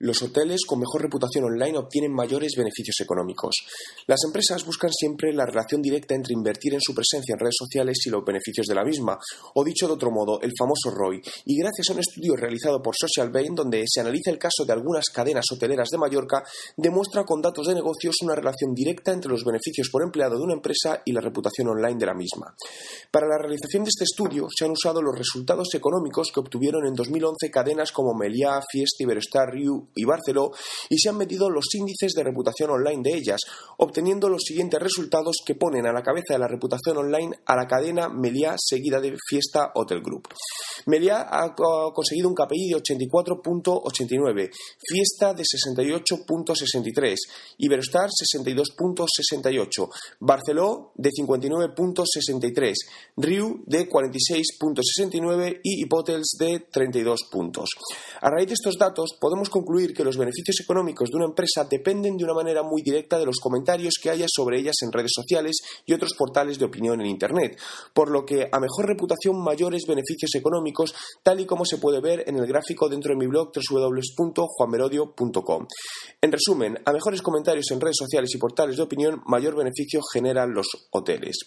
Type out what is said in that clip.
Los hoteles con mejor reputación online obtienen mayores beneficios económicos. Las empresas buscan siempre la relación directa entre invertir en su presencia en redes sociales y los beneficios de la misma, o dicho de otro modo, el famoso ROI. Y gracias a un estudio realizado por Social Bain, donde se analiza el caso de algunas cadenas hoteleras de Mallorca, demuestra con datos de negocios una relación directa entre los beneficios por empleado de una empresa y la reputación online de la misma. Para la realización de este estudio se han usado los resultados económicos que obtuvieron en 2011 cadenas como Meliá, Fiesta, Iberostar, Riu, y Barceló y se han medido los índices de reputación online de ellas, obteniendo los siguientes resultados que ponen a la cabeza de la reputación online a la cadena Meliá seguida de Fiesta Hotel Group. Meliá ha conseguido un KPI de 84.89, Fiesta de 68.63, Iberostar 62.68, Barceló de 59.63, Riu de 46.69 y Hipotels de 32 puntos. A raíz de estos datos podemos que los beneficios económicos de una empresa dependen de una manera muy directa de los comentarios que haya sobre ellas en redes sociales y otros portales de opinión en Internet, por lo que a mejor reputación mayores beneficios económicos, tal y como se puede ver en el gráfico dentro de mi blog www.juanmerodio.com. En resumen, a mejores comentarios en redes sociales y portales de opinión, mayor beneficio generan los hoteles.